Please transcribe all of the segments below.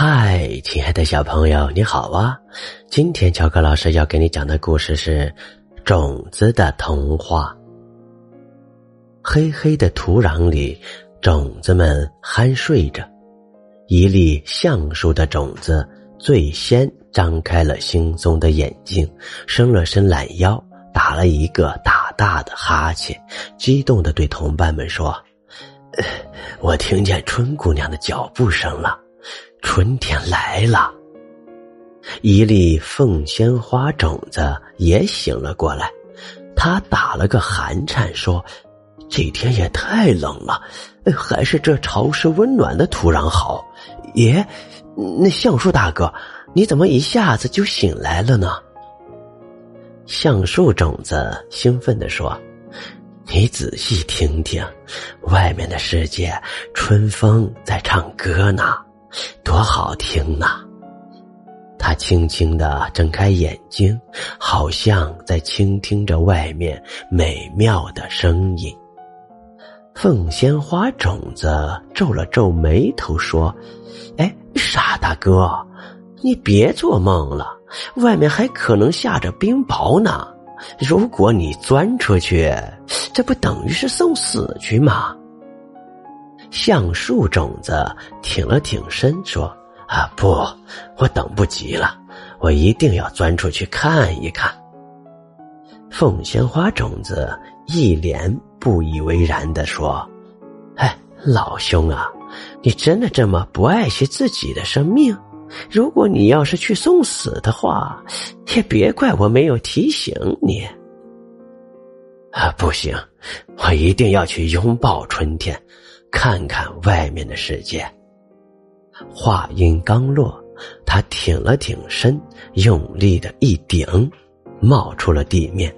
嗨，亲爱的小朋友，你好啊！今天乔克老师要给你讲的故事是《种子的童话》。黑黑的土壤里，种子们酣睡着。一粒橡树的种子最先张开了惺忪的眼睛，伸了伸懒腰，打了一个大大的哈欠，激动的对同伴们说：“我听见春姑娘的脚步声了。”春天来了，一粒凤仙花种子也醒了过来，他打了个寒颤，说：“这天也太冷了，还是这潮湿温暖的土壤好。”耶，那橡树大哥，你怎么一下子就醒来了呢？橡树种子兴奋地说：“你仔细听听，外面的世界，春风在唱歌呢。”多好听呐！他轻轻的睁开眼睛，好像在倾听着外面美妙的声音。凤仙花种子皱了皱眉头说：“哎，傻大哥，你别做梦了，外面还可能下着冰雹呢。如果你钻出去，这不等于是送死去吗？”橡树种子挺了挺身，说：“啊，不，我等不及了，我一定要钻出去看一看。”凤仙花种子一脸不以为然的说：“哎，老兄啊，你真的这么不爱惜自己的生命？如果你要是去送死的话，也别怪我没有提醒你。”啊，不行，我一定要去拥抱春天。看看外面的世界。话音刚落，他挺了挺身，用力的一顶，冒出了地面。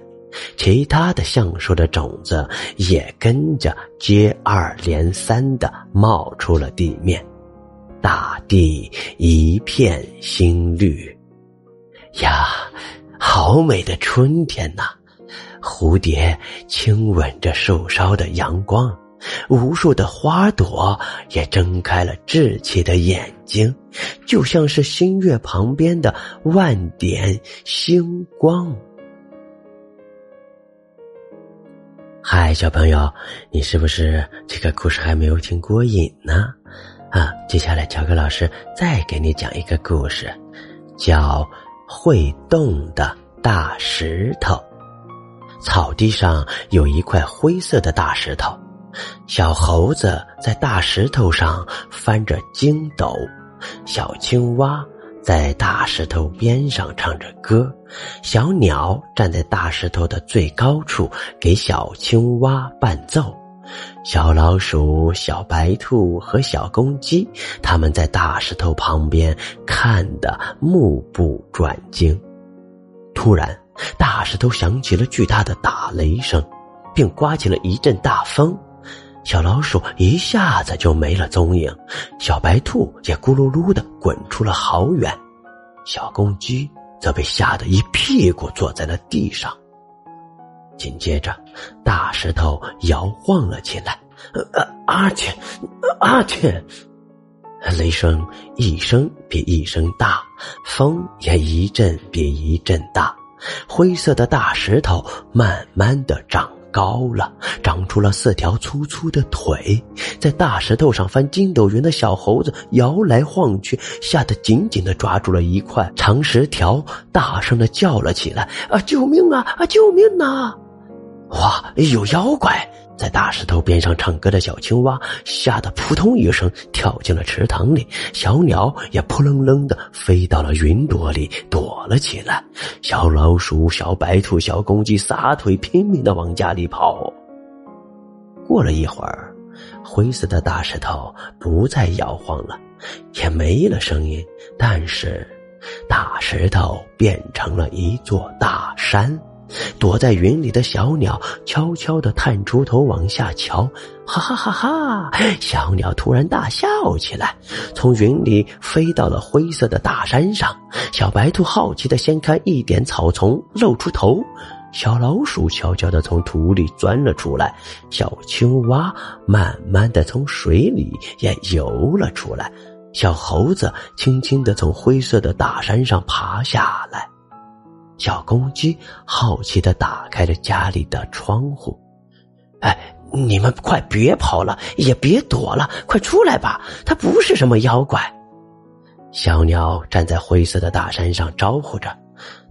其他的橡树的种子也跟着接二连三的冒出了地面。大地一片新绿。呀，好美的春天呐！蝴蝶亲吻着树梢的阳光。无数的花朵也睁开了稚气的眼睛，就像是新月旁边的万点星光。嗨，小朋友，你是不是这个故事还没有听过瘾呢？啊，接下来乔克老师再给你讲一个故事，叫《会动的大石头》。草地上有一块灰色的大石头。小猴子在大石头上翻着筋斗，小青蛙在大石头边上唱着歌，小鸟站在大石头的最高处给小青蛙伴奏，小老鼠、小白兔和小公鸡他们在大石头旁边看得目不转睛。突然，大石头响起了巨大的打雷声，并刮起了一阵大风。小老鼠一下子就没了踪影，小白兔也咕噜噜的滚出了好远，小公鸡则被吓得一屁股坐在了地上。紧接着，大石头摇晃了起来，啊啊去，啊！雷声一声比一声大，风也一阵比一阵大，灰色的大石头慢慢的长。高了，长出了四条粗粗的腿，在大石头上翻筋斗云的小猴子摇来晃去，吓得紧紧的抓住了一块长石条，大声的叫了起来：“啊，救命啊！啊，救命啊！”哇，有妖怪！在大石头边上唱歌的小青蛙吓得扑通一声跳进了池塘里，小鸟也扑棱棱的飞到了云朵里躲了起来。小老鼠、小白兔、小公鸡撒腿拼命的往家里跑。过了一会儿，灰色的大石头不再摇晃了，也没了声音，但是大石头变成了一座大山。躲在云里的小鸟悄悄地探出头往下瞧，哈哈哈哈！小鸟突然大笑起来，从云里飞到了灰色的大山上。小白兔好奇地掀开一点草丛，露出头。小老鼠悄悄地从土里钻了出来，小青蛙慢慢地从水里也游了出来。小猴子轻轻的从灰色的大山上爬下来，小公鸡好奇的打开了家里的窗户。哎，你们快别跑了，也别躲了，快出来吧！它不是什么妖怪。小鸟站在灰色的大山上招呼着，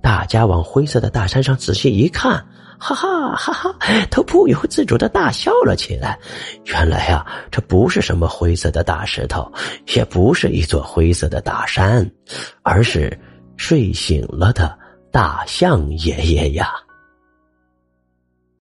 大家往灰色的大山上仔细一看。哈哈哈哈！都不由自主的大笑了起来。原来呀，这不是什么灰色的大石头，也不是一座灰色的大山，而是睡醒了的大象爷爷呀。